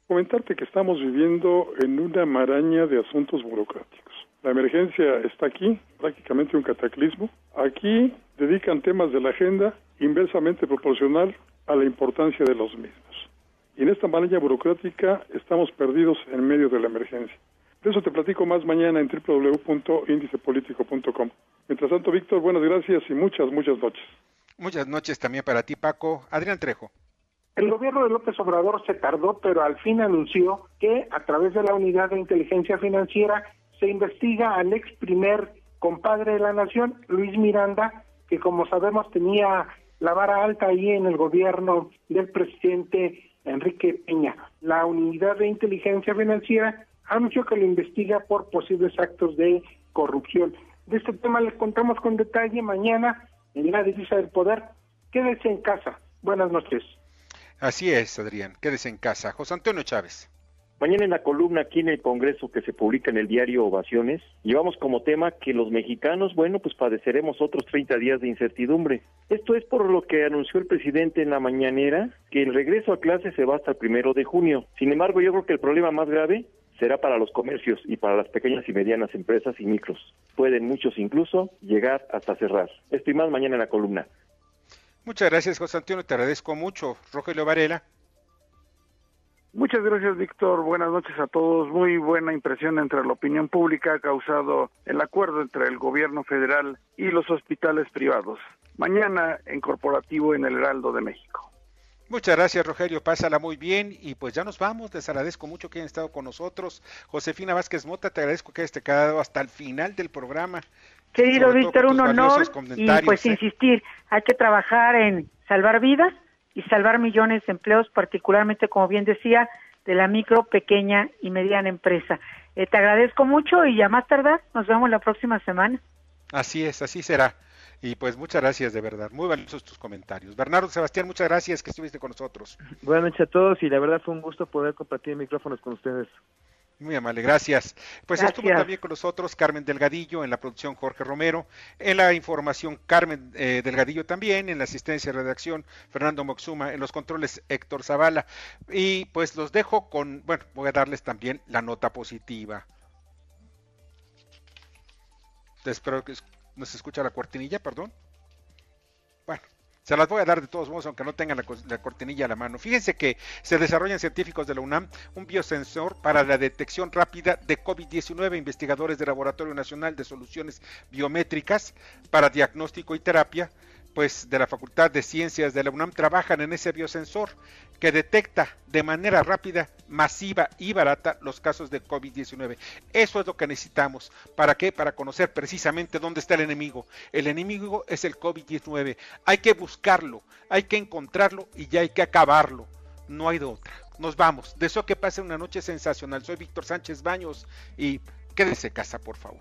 Comentarte que estamos viviendo en una maraña de asuntos burocráticos. La emergencia está aquí, prácticamente un cataclismo. Aquí dedican temas de la agenda inversamente proporcional a la importancia de los mismos. Y en esta maraña burocrática estamos perdidos en medio de la emergencia. De eso te platico más mañana en www.indicepolitico.com. Mientras tanto, Víctor, buenas gracias y muchas, muchas noches. Muchas noches también para ti, Paco. Adrián Trejo. El gobierno de López Obrador se tardó, pero al fin anunció que a través de la unidad de inteligencia financiera se investiga al ex primer compadre de la nación, Luis Miranda, que como sabemos tenía la vara alta ahí en el gobierno del presidente Enrique Peña. La unidad de inteligencia financiera anunció que lo investiga por posibles actos de corrupción. De este tema les contamos con detalle mañana en la divisa del poder. Quédese en casa. Buenas noches. Así es, Adrián. Quédese en casa. José Antonio Chávez. Mañana en la columna aquí en el Congreso que se publica en el diario Ovaciones, llevamos como tema que los mexicanos, bueno, pues padeceremos otros 30 días de incertidumbre. Esto es por lo que anunció el presidente en la mañanera, que el regreso a clase se va hasta el primero de junio. Sin embargo, yo creo que el problema más grave será para los comercios y para las pequeñas y medianas empresas y micros. Pueden muchos incluso llegar hasta cerrar. Esto y más mañana en la columna. Muchas gracias, José Antonio. Te agradezco mucho. Rogelio Varela. Muchas gracias, Víctor. Buenas noches a todos. Muy buena impresión entre la opinión pública ha causado el acuerdo entre el gobierno federal y los hospitales privados. Mañana en corporativo en el Heraldo de México. Muchas gracias, Rogelio. Pásala muy bien. Y pues ya nos vamos. Les agradezco mucho que hayan estado con nosotros. Josefina Vázquez Mota, te agradezco que hayas quedado hasta el final del programa. Querido Víctor, un honor. Y pues ¿eh? insistir, hay que trabajar en salvar vidas y salvar millones de empleos, particularmente, como bien decía, de la micro, pequeña y mediana empresa. Eh, te agradezco mucho y ya más tardar, nos vemos la próxima semana. Así es, así será. Y pues muchas gracias de verdad, muy valiosos tus comentarios. Bernardo Sebastián, muchas gracias que estuviste con nosotros. Buenas noches a todos y la verdad fue un gusto poder compartir micrófonos con ustedes. Muy amable, gracias. Pues Gracias. estuvo también con nosotros Carmen Delgadillo en la producción Jorge Romero, en la información Carmen eh, Delgadillo también, en la asistencia de redacción Fernando Moxuma, en los controles Héctor Zavala. Y pues los dejo con, bueno, voy a darles también la nota positiva. Espero que no se escucha la cortinilla, perdón. Bueno, Se las voy a dar de todos modos, aunque no tengan la, la cortinilla a la mano. Fíjense que se desarrollan científicos de la UNAM un biosensor para la detección rápida de COVID-19. Investigadores del Laboratorio Nacional de Soluciones Biométricas para Diagnóstico y Terapia pues de la Facultad de Ciencias de la UNAM trabajan en ese biosensor que detecta de manera rápida, masiva y barata los casos de COVID-19. Eso es lo que necesitamos. ¿Para qué? Para conocer precisamente dónde está el enemigo. El enemigo es el COVID-19. Hay que buscarlo, hay que encontrarlo y ya hay que acabarlo. No hay de otra. Nos vamos. Deseo que pasen una noche sensacional. Soy Víctor Sánchez Baños y quédese casa, por favor.